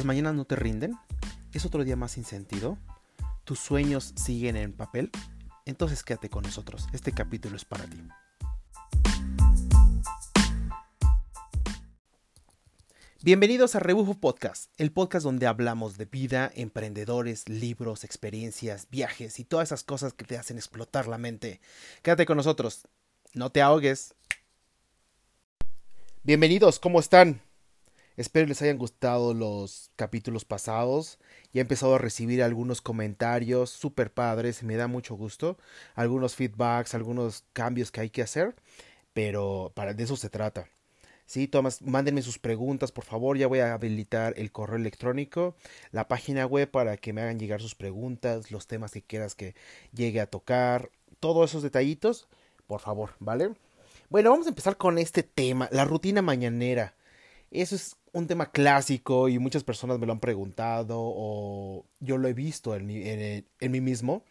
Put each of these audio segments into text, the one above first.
¿Las mañanas no te rinden? ¿Es otro día más sin sentido? ¿Tus sueños siguen en papel? Entonces quédate con nosotros, este capítulo es para ti. Bienvenidos a Rebufo Podcast, el podcast donde hablamos de vida, emprendedores, libros, experiencias, viajes y todas esas cosas que te hacen explotar la mente. Quédate con nosotros, no te ahogues. Bienvenidos, ¿cómo están? Espero les hayan gustado los capítulos pasados. Ya he empezado a recibir algunos comentarios súper padres, me da mucho gusto. Algunos feedbacks, algunos cambios que hay que hacer, pero para de eso se trata. Sí, Tomás, mándenme sus preguntas, por favor. Ya voy a habilitar el correo electrónico, la página web para que me hagan llegar sus preguntas, los temas que quieras que llegue a tocar, todos esos detallitos, por favor, ¿vale? Bueno, vamos a empezar con este tema, la rutina mañanera. Eso es un tema clásico y muchas personas me lo han preguntado o yo lo he visto en en, en mí mismo.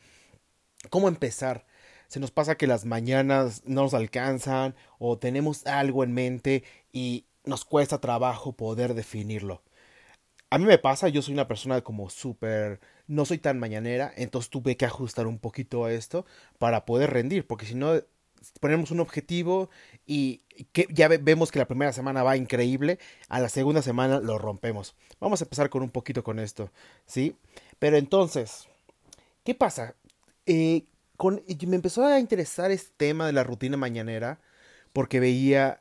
¿Cómo empezar? se nos pasa que las mañanas no nos alcanzan o tenemos algo en mente y nos cuesta trabajo poder definirlo. A mí me pasa, yo soy una persona como súper, no soy tan mañanera, entonces tuve que ajustar un poquito a esto para poder rendir, porque si no ponemos un objetivo y que ya vemos que la primera semana va increíble, a la segunda semana lo rompemos. Vamos a empezar con un poquito con esto, ¿sí? Pero entonces, ¿qué pasa? Eh, con, me empezó a interesar este tema de la rutina mañanera porque veía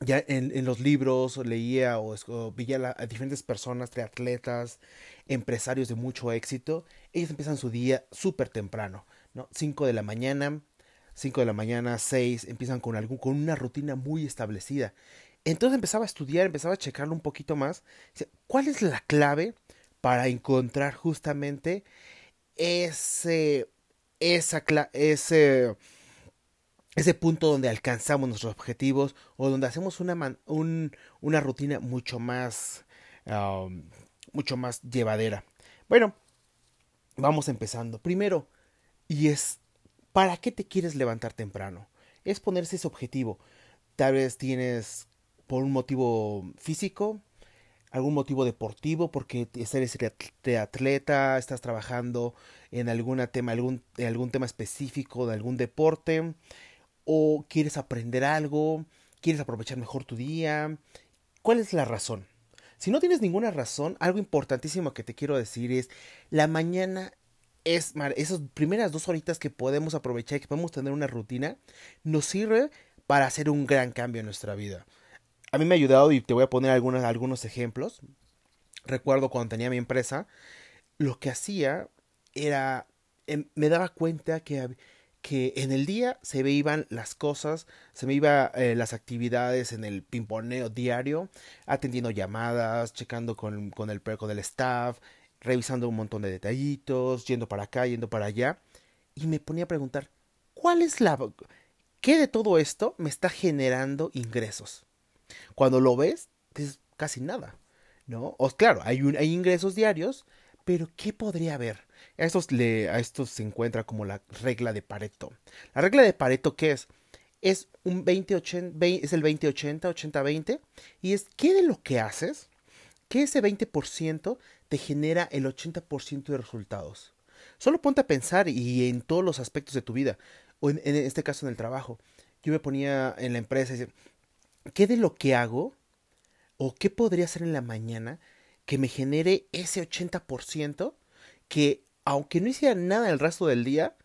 ya en, los libros, leía o, veía a diferentes personas, triatletas, empresarios de mucho éxito. Ellos empiezan su día súper temprano, ¿no? 5 de la mañana, 5 de la mañana, 6, empiezan con, algún, con una rutina muy establecida. Entonces empezaba a estudiar, empezaba a checarlo un poquito más. ¿Cuál es la clave para encontrar justamente ese esa, ese, ese punto donde alcanzamos nuestros objetivos o donde hacemos una, una rutina mucho más, mucho más llevadera. Bueno, vamos empezando. Primero, y es, ¿para qué te quieres levantar temprano? Es ponerse ese objetivo. Tal vez tienes por un motivo físico, algún motivo deportivo, porque eres atleta, estás trabajando en algún tema, algún, algún tema específico de algún deporte, o quieres aprender algo, quieres aprovechar mejor tu día. ¿Cuál es la razón? Si no tienes ninguna razón, algo importantísimo que te quiero decir es, la mañana es, esas primeras dos horitas que podemos aprovechar, que podemos tener una rutina, nos sirve para hacer un gran cambio en nuestra vida a mí me ha ayudado y te voy a poner algunos, algunos ejemplos. Recuerdo cuando tenía mi empresa, lo que hacía era, em, me daba cuenta que, que en el día se me iban las cosas, se me iban eh, las actividades en el pimponeo diario, atendiendo llamadas, checando con, con, el, con el staff, revisando un montón de detallitos, yendo para acá, yendo para allá, y me ponía a preguntar, ¿cuál es la... ¿Qué de todo esto me está generando ingresos? Cuando lo ves, es casi nada, ¿no? O claro, hay, hay ingresos diarios, pero ¿qué podría haber? A estos, le, a estos se encuentra como la regla de Pareto. La regla de Pareto, ¿qué es? Es un 20-80, es el 20-80, 80-20, y es ¿qué de lo que haces? Que ese 20% te genera el 80% de resultados. Solo ponte a pensar y en todos los aspectos de tu vida, o en, en este caso en el trabajo. Yo me ponía en la empresa y decía, ¿qué de lo que hago o qué podría hacer en la mañana que me genere ese 80% que aunque no hiciera nada el resto del día,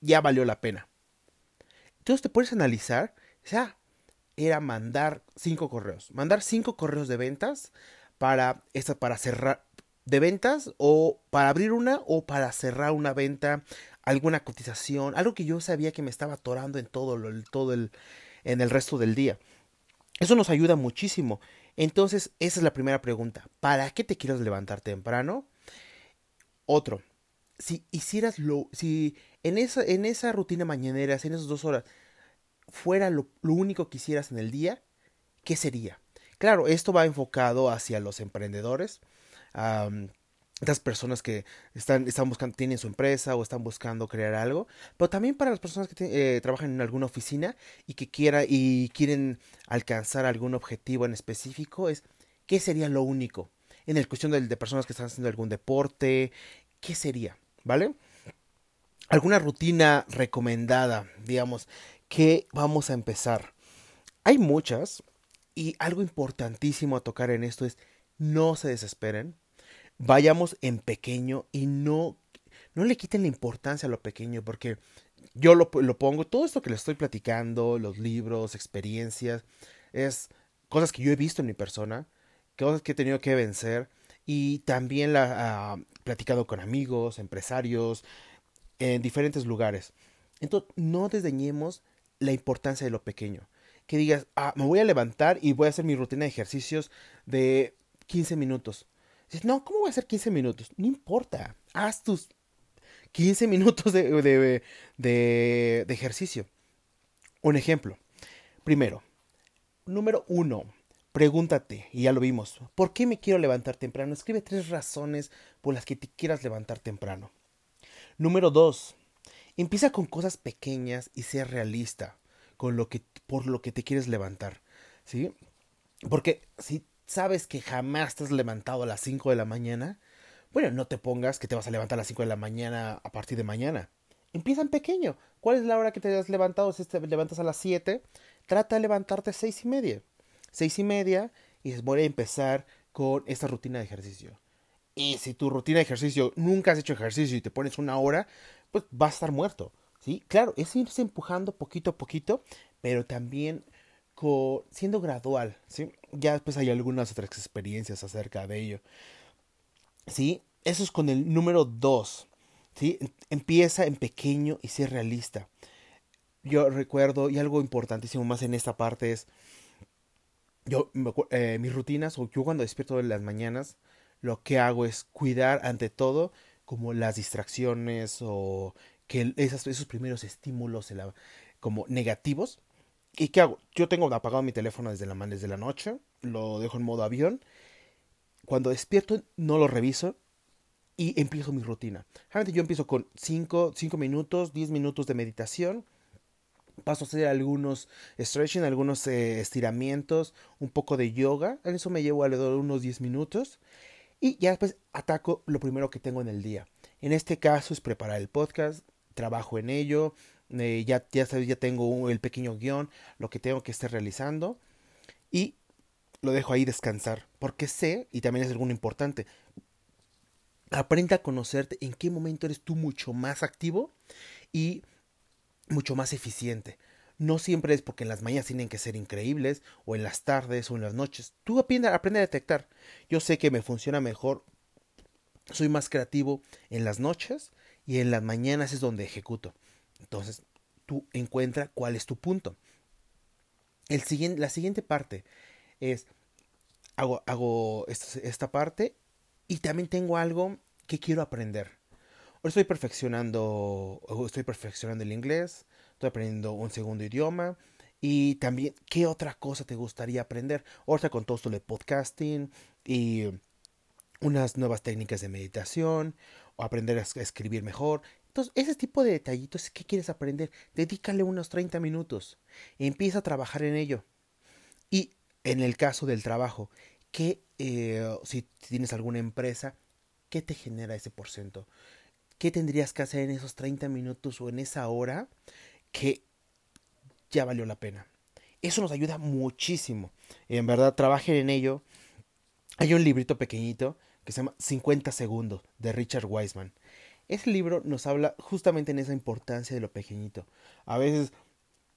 ya valió la pena? Entonces te puedes analizar, o sea, era mandar cinco correos, mandar cinco correos de ventas para esta, para cerrar de ventas o para abrir una o para cerrar una venta, alguna cotización, algo que yo sabía que me estaba atorando en todo, lo, todo el, en el resto del día. Eso nos ayuda muchísimo. Entonces, esa es la primera pregunta. ¿Para qué te quieres levantar temprano? Otro, si hicieras lo, si en esa, en esa rutina mañanera, en esas dos horas, fuera lo, único que hicieras en el día, ¿qué sería? Claro, esto va enfocado hacia los emprendedores, estas personas que están, están buscando, tienen su empresa o están buscando crear algo, pero también para las personas que eh, trabajan en alguna oficina y que quiera y quieren alcanzar algún objetivo en específico es ¿qué sería lo único? en el cuestión de, de personas que están haciendo algún deporte, ¿qué sería? ¿Vale? Alguna rutina recomendada, digamos, que vamos a empezar. Hay muchas y algo importantísimo a tocar en esto es no se desesperen, vayamos en pequeño y no, no le quiten la importancia a lo pequeño porque yo lo, lo pongo, todo esto que les estoy platicando, los libros, experiencias, es cosas que yo he visto en mi persona, cosas que he tenido que vencer y también la he ah, platicado con amigos, empresarios, en diferentes lugares. Entonces, no desdeñemos la importancia de lo pequeño. Que digas, ah, me voy a levantar y voy a hacer mi rutina de ejercicios de 15 minutos. Dices, no, ¿cómo voy a hacer 15 minutos? No importa, haz tus 15 minutos de, de, de, de ejercicio. Un ejemplo. Primero, número uno, pregúntate, y ya lo vimos, ¿por qué me quiero levantar temprano? Escribe tres razones por las que te quieras levantar temprano. Número dos, empieza con cosas pequeñas y sea realista con lo que, por lo que te quieres levantar, ¿sí? Porque si sabes que jamás te has levantado a las 5 de la mañana, bueno, no te pongas que te vas a levantar a las 5 de la mañana a partir de mañana. Empieza en pequeño. ¿Cuál es la hora que te has levantado? Si te levantas a las 7, trata de levantarte a 6 y media. 6 y media y voy a empezar con esta rutina de ejercicio. Y si tu rutina de ejercicio nunca has hecho ejercicio y te pones una hora, pues vas a estar muerto. ¿Sí? Claro, es irse empujando poquito a poquito, pero también siendo gradual. ¿sí? Ya después hay algunas otras experiencias acerca de ello. ¿sí? Eso es con el número 2. ¿sí? Empieza en pequeño y sé realista. Yo recuerdo, y algo importantísimo más en esta parte es, yo, eh, mis rutinas, o yo cuando despierto en las mañanas, lo que hago es cuidar ante todo como las distracciones o que esos primeros estímulos como negativos. ¿Y qué hago? Yo tengo apagado mi teléfono desde la, desde la noche, lo dejo en modo avión cuando despierto no lo reviso y empiezo mi rutina. Realmente yo empiezo con 5 minutos, 10 minutos de meditación. Paso a hacer algunos stretching, algunos eh, estiramientos, un poco de yoga. En eso me llevo alrededor de unos 10 minutos. Y ya después ataco lo primero que tengo en el día. En este caso es preparar el podcast, trabajo en ello, eh, ya, ya, ya tengo el pequeño guion, lo que tengo que estar realizando. Y lo dejo ahí descansar, porque sé, y también es algo importante, aprende a conocerte en qué momento eres tú mucho más activo y mucho más eficiente. No siempre es porque en las mañanas tienen que ser increíbles, o en las tardes, o en las noches. Tú aprende, aprende a detectar. Yo sé que me funciona mejor, soy más creativo en las noches y en las mañanas es donde ejecuto. Entonces, tú encuentra cuál es tu punto. El siguiente, la siguiente parte es, hago, hago esta, parte y también tengo algo que quiero aprender. Ahora estoy perfeccionando, estoy perfeccionando el inglés, estoy aprendiendo un segundo idioma y también qué otra cosa te gustaría aprender. Ahora con todo esto de podcasting y unas nuevas técnicas de meditación o aprender a escribir mejor. Entonces, ese tipo de detallitos, ¿qué quieres aprender? Dedícale unos 30 minutos. empieza a trabajar en ello. Y en el caso del trabajo, ¿qué, eh, si tienes alguna empresa, qué te genera ese porcentaje? ¿Qué tendrías que hacer en esos 30 minutos o en esa hora que ya valió la pena? Eso nos ayuda muchísimo. En verdad, trabajen en ello. Hay un librito pequeñito que se llama 50 segundos de Richard Wiseman. Ese libro nos habla justamente en esa importancia de lo pequeñito. A veces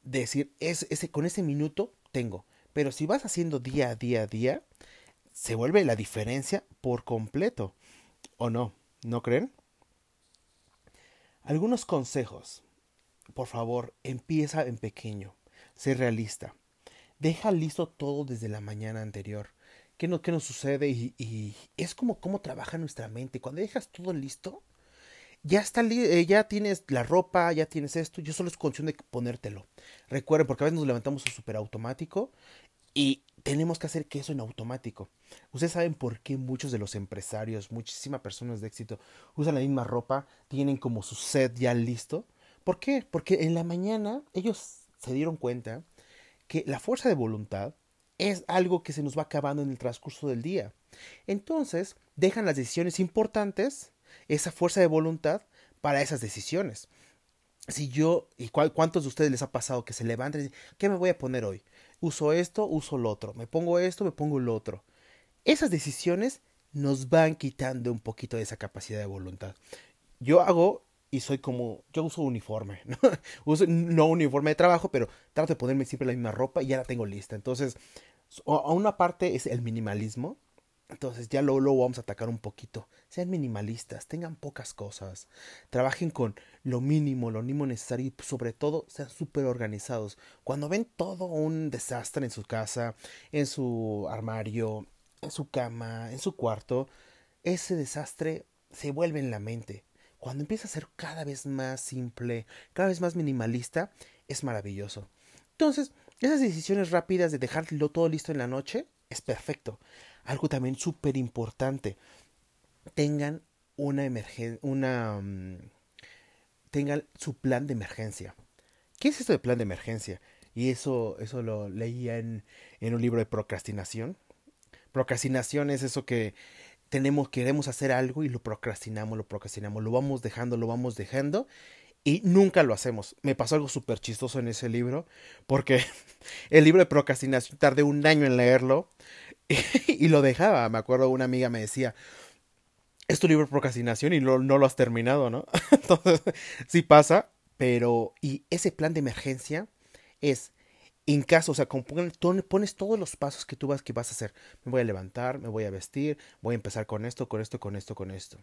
decir, es, ese, con ese minuto tengo. Pero si vas haciendo día a día a día, se vuelve la diferencia por completo. ¿O no? ¿No creen? Algunos consejos. Por favor, empieza en pequeño. Sé realista. Deja listo todo desde la mañana anterior. ¿Qué, no, qué nos sucede? Y, y, es como cómo trabaja nuestra mente. Cuando dejas todo listo, ya está eh, ya tienes la ropa, ya tienes esto, yo solo es cuestión de ponértelo. Recuerden, porque a veces nos levantamos en súper automático y tenemos que hacer que eso en automático. Ustedes saben por qué muchos de los empresarios, muchísimas personas de éxito, usan la misma ropa, tienen como su set ya listo. ¿Por qué? Porque en la mañana ellos se dieron cuenta que la fuerza de voluntad es algo que se nos va acabando en el transcurso del día. Entonces, dejan las decisiones importantes, esa fuerza de voluntad, para esas decisiones. Si yo, y cuántos de ustedes les ha pasado que se levanten y dicen, ¿qué me voy a poner hoy? Uso esto, uso lo otro, me pongo esto, me pongo lo otro. Esas decisiones nos van quitando un poquito de esa capacidad de voluntad. Yo hago y soy como, yo uso uniforme, ¿no? uso no uniforme de trabajo, pero trato de ponerme siempre la misma ropa y ya la tengo lista. Entonces, a una parte es el minimalismo, entonces ya luego, lo vamos a atacar un poquito. Sean minimalistas, tengan pocas cosas, trabajen con lo mínimo, lo mínimo necesario y sobre todo sean súper organizados. Cuando ven todo un desastre en su casa, en su armario, en su cama, en su cuarto, ese desastre se vuelve en la mente. Cuando empieza a ser cada vez más simple, cada vez más minimalista, es maravilloso. Entonces, esas decisiones rápidas de dejarlo todo listo en la noche es perfecto. Algo también súper importante. Tengan una emergencia, una... Mm, tengan su plan de emergencia. ¿Qué es esto de plan de emergencia? Y eso, eso lo leía en, en un libro de procrastinación. Procrastinación es eso que tenemos, queremos hacer algo y lo procrastinamos, lo procrastinamos, lo vamos dejando, lo vamos dejando y nunca lo hacemos. Me pasó algo súper chistoso en ese libro, porque el libro de procrastinación tardé un año en leerlo y, lo dejaba. Me acuerdo una amiga me decía, es tu libro de procrastinación y no, lo has terminado, ¿no? Entonces, sí pasa, pero y ese plan de emergencia es en caso, o sea, pones todos los pasos que tú vas que vas a hacer. Me voy a levantar, me voy a vestir, voy a empezar con esto, con esto, con esto, con esto.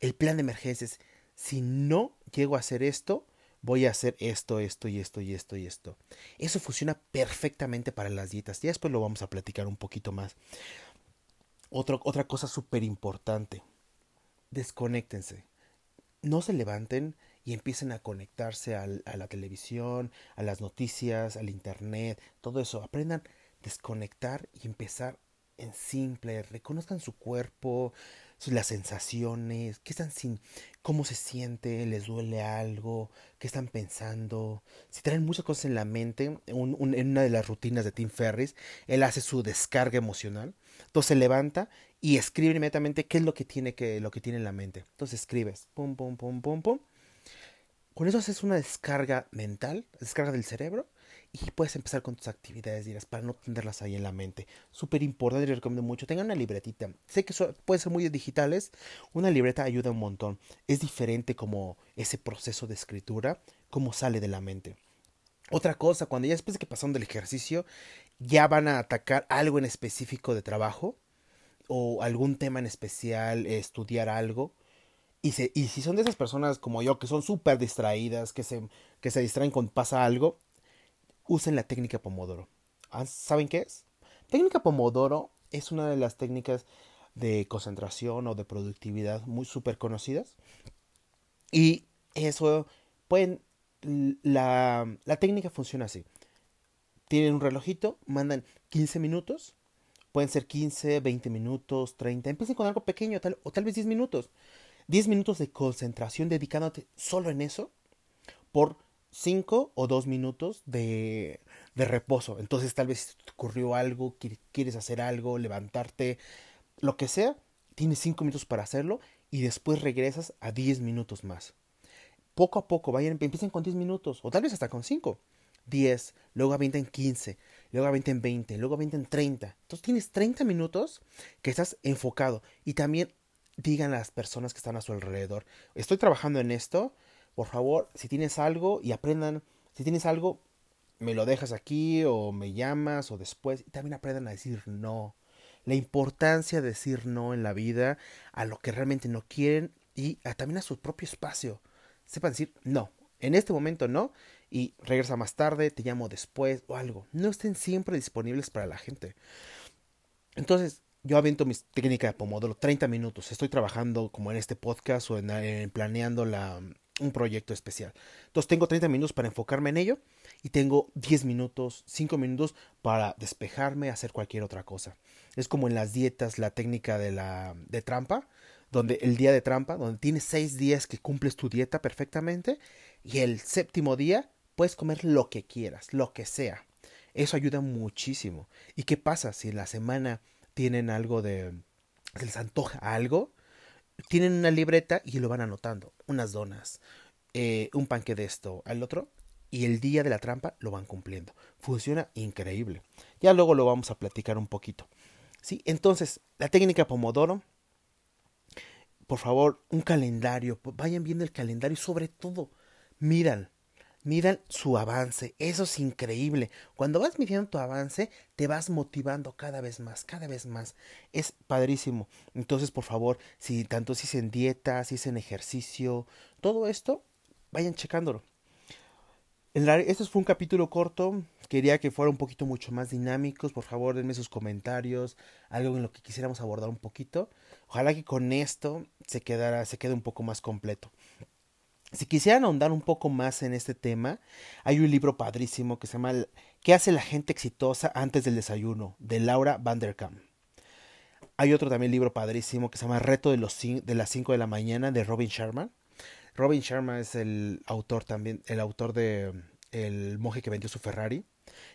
El plan de emergencia es si no llego a hacer esto, voy a hacer esto, esto y esto y esto y esto. Eso funciona perfectamente para las dietas. Ya después lo vamos a platicar un poquito más. otra cosa súper importante. Desconéctense. No se levanten y empiecen a conectarse a la televisión, a las noticias, al internet, todo eso. Aprendan a desconectar y empezar en simple. Reconozcan su cuerpo, las sensaciones, qué están sin, cómo se siente, les duele algo, qué están pensando. Si traen muchas cosas en la mente, en una de las rutinas de Tim Ferris, él hace su descarga emocional. Entonces se levanta y escribe inmediatamente qué es lo que tiene que, lo que tiene en la mente. Entonces escribes, pum, pum, pum, pum, pum. Con eso haces una descarga mental, descarga del cerebro, y puedes empezar con tus actividades dirás para no tenerlas ahí en la mente. Súper importante, les recomiendo mucho. Tengan una libretita. Sé que eso puede ser muy digitales. Una libreta ayuda un montón. Es diferente como ese proceso de escritura, cómo sale de la mente. Otra cosa, cuando ya después de que pasaron del ejercicio, ya van a atacar algo en específico de trabajo o algún tema en especial, estudiar algo. Y si son de esas personas como yo que son súper distraídas, que se, que se distraen cuando pasa algo, usen la técnica Pomodoro. Ah, ¿Saben qué es? Técnica Pomodoro es una de las técnicas de concentración o de productividad muy súper conocidas. Y eso pueden... La, la técnica funciona así. Tienen un relojito, mandan 15 minutos. Pueden ser 15, 20 minutos, 30. Empiecen con algo pequeño tal, o tal vez 10 minutos. 10 minutos de concentración dedicándote solo en eso por 5 o 2 minutos de, de, reposo. Entonces tal vez te ocurrió algo, quieres hacer algo, levantarte, lo que sea, tienes 5 minutos para hacerlo y después regresas a 10 minutos más. Poco a poco, vayan, empiecen con 10 minutos o tal vez hasta con 5. 10, luego avienten 15, luego avienten 20, luego avienten 30. Entonces tienes 30 minutos que estás enfocado y también digan a las personas que están a su alrededor, estoy trabajando en esto, por favor, si tienes algo y aprendan, si tienes algo, me lo dejas aquí o me llamas o después y también aprendan a decir no. La importancia de decir no en la vida a lo que realmente no quieren y también a su propio espacio. Sepan decir no, en este momento no y regresa más tarde, te llamo después o algo. No estén siempre disponibles para la gente. Entonces, yo aviento mis técnicas de Pomodoro 30 minutos. Estoy trabajando como en este podcast o en planeando la, un proyecto especial. Entonces tengo 30 minutos para enfocarme en ello y tengo 10 minutos, 5 minutos para despejarme, hacer cualquier otra cosa. Es como en las dietas, la técnica de la de trampa, donde el día de trampa, donde tienes 6 días que cumples tu dieta perfectamente y el séptimo día puedes comer lo que quieras, lo que sea. Eso ayuda muchísimo. ¿Y qué pasa si en la semana tienen algo de se les antoja algo, tienen una libreta y lo van anotando. Unas donas, eh, un panque de esto, al otro. Y el día de la trampa lo van cumpliendo. Funciona increíble. Ya luego lo vamos a platicar un poquito. ¿Sí? Entonces, la técnica Pomodoro. Por favor, un calendario. Vayan viendo el calendario sobre todo, miran midan su avance. Eso es increíble. Cuando vas midiendo tu avance, te vas motivando cada vez más, cada vez más. Es padrísimo. Entonces, por favor, si tanto si es en dieta, si es en ejercicio, todo esto, vayan checándolo. este fue un capítulo corto. Quería que fuera un poquito mucho más dinámicos. Por favor, denme sus comentarios. Algo en lo que quisiéramos abordar un poquito. Ojalá que con esto se quedara, se quede un poco más completo. Si quisieran ahondar un poco más en este tema, hay un libro padrísimo que se llama ¿Qué hace la gente exitosa antes del desayuno? de Laura Vanderkam. Hay otro también libro padrísimo que se llama Reto de, de las 5 de la mañana de Robin Sharma. Robin Sharma es el autor también, el autor de El monje que vendió su Ferrari.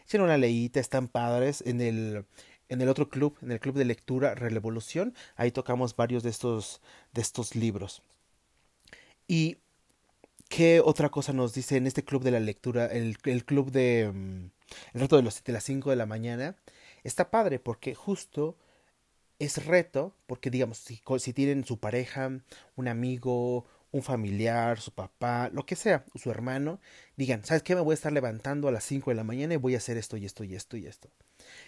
Hicieron una leíta, están padres. En el, en el otro club, en el club de lectura Revolución, ahí tocamos varios de estos, de estos libros. Y ¿Qué otra cosa nos dice en este club de la lectura? El, club de... Mm, el reto de, los, de las 5 de la mañana. Está padre porque justo es reto, porque digamos, si, si tienen su pareja, un amigo, un familiar, su papá, lo que sea, su hermano, digan, ¿sabes qué? Me voy a estar levantando a las 5 de la mañana y voy a hacer esto y esto y esto y esto.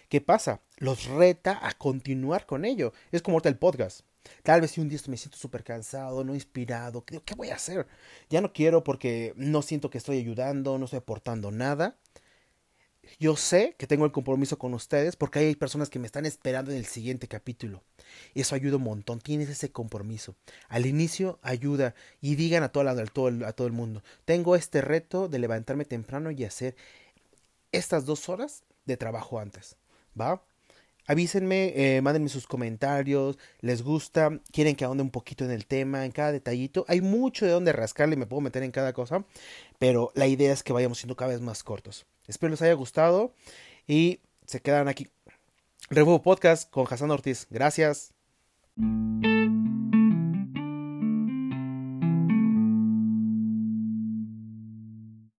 ¿Qué pasa? Los reta a continuar con ello. Es como ahorita el podcast. Tal vez si un día me siento súper cansado, no inspirado, creo, ¿qué voy a hacer? Ya no quiero porque no siento que estoy ayudando, no estoy aportando nada. Yo sé que tengo el compromiso con ustedes porque hay personas que me están esperando en el siguiente capítulo. Eso ayuda un montón, tienes ese compromiso. Al inicio ayuda y digan a todo, a a todo el mundo, tengo este reto de levantarme temprano y hacer estas dos horas de trabajo antes. ¿Va? Avísenme, eh, mándenme sus comentarios, les gusta, quieren que ahonde un poquito en el tema, en cada detallito. Hay mucho de donde rascarle, me puedo meter en cada cosa, pero la idea es que vayamos siendo cada vez más cortos. Espero les haya gustado y se quedan aquí. Revuelvo Podcast con Hassan Ortiz. Gracias.